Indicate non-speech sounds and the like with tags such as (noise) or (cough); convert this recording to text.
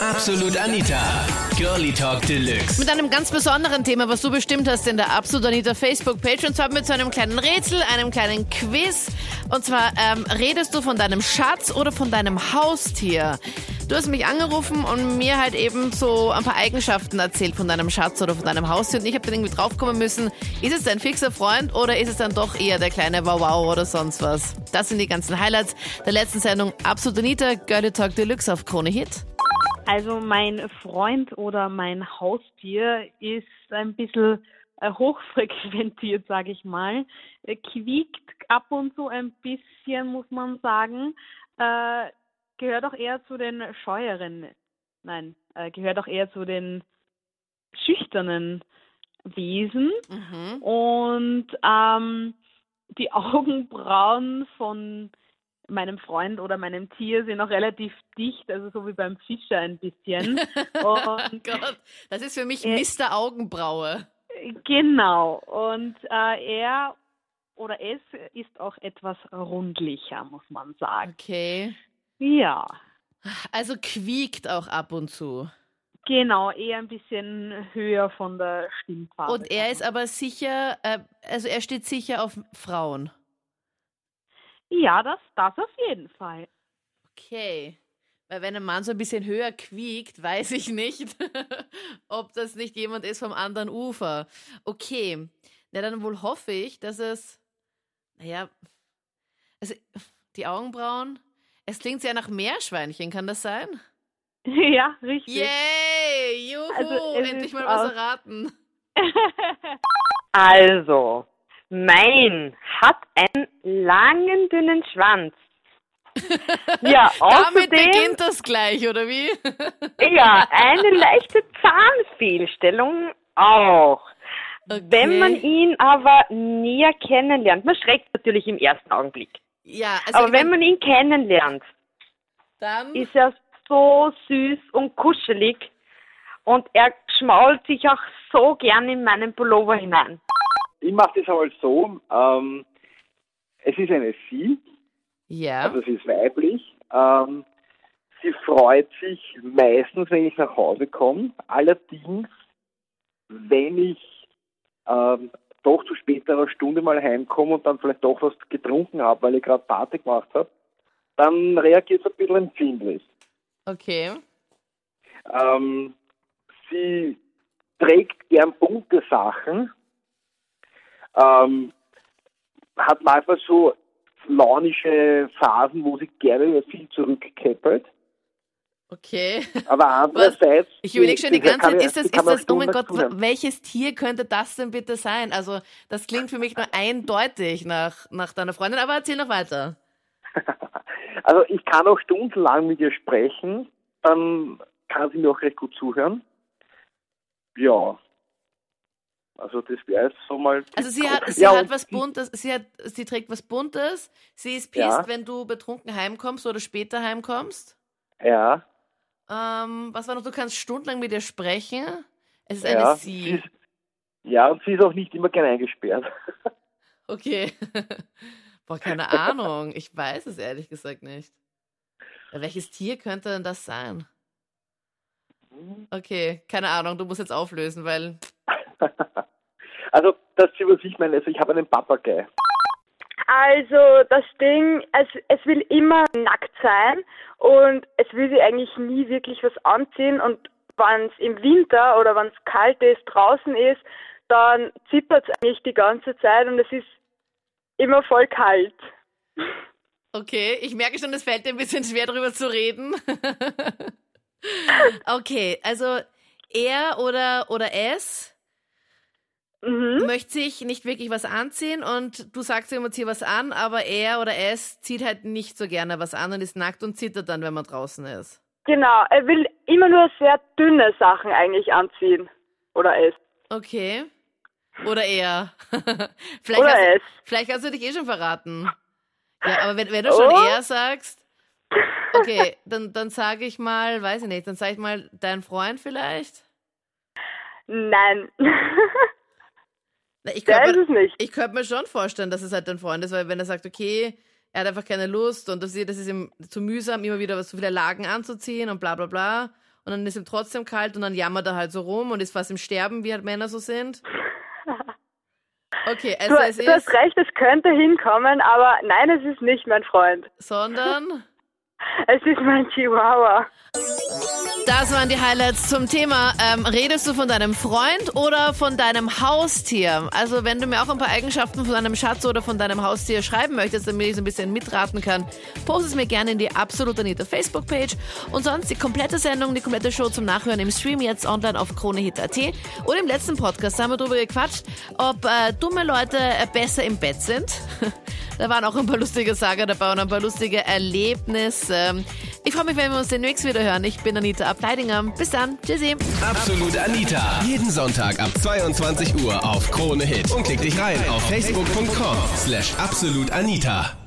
Absolut Anita. Girlie Talk Deluxe. Mit einem ganz besonderen Thema, was du bestimmt hast in der Absolut Anita Facebook-Page. Und zwar mit so einem kleinen Rätsel, einem kleinen Quiz. Und zwar, ähm, redest du von deinem Schatz oder von deinem Haustier? Du hast mich angerufen und mir halt eben so ein paar Eigenschaften erzählt von deinem Schatz oder von deinem Haustier. Und ich habe dann irgendwie draufkommen müssen, ist es dein fixer Freund oder ist es dann doch eher der kleine Wow-Wow oder sonst was? Das sind die ganzen Highlights der letzten Sendung Absolut Anita, Girlie Talk Deluxe auf Krone Hit. Also mein Freund oder mein Haustier ist ein bisschen äh, hochfrequentiert, (laughs) sage ich mal. Quiekt ab und zu ein bisschen, muss man sagen. Äh, gehört auch eher zu den scheueren, nein, äh, gehört auch eher zu den schüchternen Wesen. Mhm. Und ähm, die (laughs) Augenbrauen von meinem Freund oder meinem Tier sind auch relativ dicht, also so wie beim Fischer ein bisschen. (laughs) Oh Und Gott, das ist für mich Äh, Mr. Augenbraue. genau. Und äh, er oder es ist auch etwas rundlicher, muss man sagen. Okay. Ja, Also quiekt auch ab und zu. genau, eher ein bisschen höher von der Stimmfarbe. Und er ist aber sicher, äh, also er steht sicher auf Frauen. Ja, das, das auf jeden Fall. Okay. Weil wenn ein Mann so ein bisschen höher quiekt, weiß ich nicht, (laughs) ob das nicht jemand ist vom anderen Ufer. Okay. Na, dann wohl hoffe ich, dass es, naja, also die Augenbrauen, es klingt sehr nach Meerschweinchen, kann das sein? (laughs) ja, richtig. Yay! Juhu! Also, Endlich mal was erraten. (laughs) Also, mein hat einen langen, dünnen Schwanz. Ja, (laughs) Damit außerdem, beginnt das gleich, oder wie? (laughs) ja, eine leichte Zahnfehlstellung auch. Wenn man ihn aber näher kennenlernt, man schreckt natürlich im ersten Augenblick. Ja, also Aber wenn man ihn kennenlernt, dann. ist er so süß und kuschelig und er schmault sich auch so gern in meinen Pullover hinein. Ich mache das einmal so, ähm, es ist eine Sie, Ja. also sie ist weiblich. Ähm, sie freut sich meistens, wenn ich nach Hause komme. Allerdings, wenn ich ähm, doch zu späterer Stunde mal heimkomme und dann vielleicht doch was getrunken habe, weil ich gerade Party gemacht habe, dann reagiert sie ein bisschen empfindlich. Okay. Ähm, sie trägt gern bunte Sachen, ähm, hat manchmal so launische Phasen, wo sie gerne viel zurückkeppelt. Okay. Aber (laughs) andererseits... Ich überlege schon die ganze Zeit, ist das, ist das, oh mein Gott, zuhören. welches Tier könnte das denn bitte sein? Also, das klingt für mich nur eindeutig nach, nach deiner Freundin, aber erzähl noch weiter. (laughs) Also ich kann auch stundenlang mit ihr sprechen, dann kann sie mir auch recht gut zuhören. Ja. Also das wäre jetzt so mal... Also, sie hat, sie ja, hat was sie- Buntes, sie hat, sie trägt was Buntes, sie ist pisst, Ja. wenn du betrunken heimkommst oder später heimkommst. Ja, Ähm, was war noch, du kannst stundenlang mit ihr sprechen. Es ist ja. eine Sie. ist, ja, und sie ist auch nicht immer gern eingesperrt. (laughs) Okay. (laughs) Boah, keine Ahnung. Ich weiß es ehrlich gesagt nicht. Welches Tier könnte denn das sein? Okay, keine Ahnung, du musst jetzt auflösen, weil. (laughs) Also, dass Sie was ich meine, also ich habe einen Papagei. Also das Ding, es, es will immer nackt sein und es will sich eigentlich nie wirklich was anziehen und wenn es im Winter oder wenn es kalt ist, draußen ist, dann zittert es eigentlich die ganze Zeit und es ist immer voll kalt. Okay, ich merke schon, es fällt dir ein bisschen schwer darüber zu reden. (laughs) okay, also er oder, oder es Mhm. möchte sich nicht wirklich was anziehen und du sagst ihm, zieh was an, aber er oder es zieht halt nicht so gerne was an und ist nackt und zittert dann, wenn man draußen ist. Genau, er will immer nur sehr dünne Sachen eigentlich anziehen. Oder es. Okay. Oder er. (laughs) vielleicht, Oder hast, es. vielleicht hast du dich eh schon verraten. Ja, aber wenn, wenn du schon Oh. er sagst, okay, dann, dann sage ich mal, weiß ich nicht, dann sage ich mal, dein Freund vielleicht? Nein. (laughs) Ich Der könnte ist mir, es nicht. ich könnte mir schon vorstellen, dass es halt dein Freund ist, weil wenn er sagt, okay, er hat einfach keine Lust und das, ist ihm zu mühsam, immer wieder was so viele Lagen anzuziehen und bla bla bla. und dann ist ihm trotzdem kalt und dann jammert er halt so rum und ist fast im Sterben, wie halt Männer so sind. Okay, also Du, es du hast ist, recht, es könnte hinkommen, aber nein, es ist nicht mein Freund. sondern Es ist mein Chihuahua. Das waren die Highlights zum Thema. Ähm, redest du von deinem Freund oder von deinem Haustier? Also wenn du mir auch ein paar Eigenschaften von deinem Schatz oder von deinem Haustier schreiben möchtest, damit ich so ein bisschen mitraten kann, post es mir gerne in die Absolut Anita Facebook-Page. Und sonst die komplette Sendung, die komplette Show zum Nachhören im Stream jetzt online auf KroneHit.at. Und im letzten Podcast haben wir darüber gequatscht, ob äh, dumme Leute äh, besser im Bett sind. (laughs) da waren auch ein paar lustige Sager dabei und ein paar lustige Erlebnisse. Ich freue mich, wenn wir uns demnächst wieder hören. Ich bin Anita Ableidinger. Bis dann. Tschüssi. Absolut Anita. Jeden Sonntag ab 22 Uhr auf Krone Hit. Und klick dich rein auf facebook.com slash absolutanita.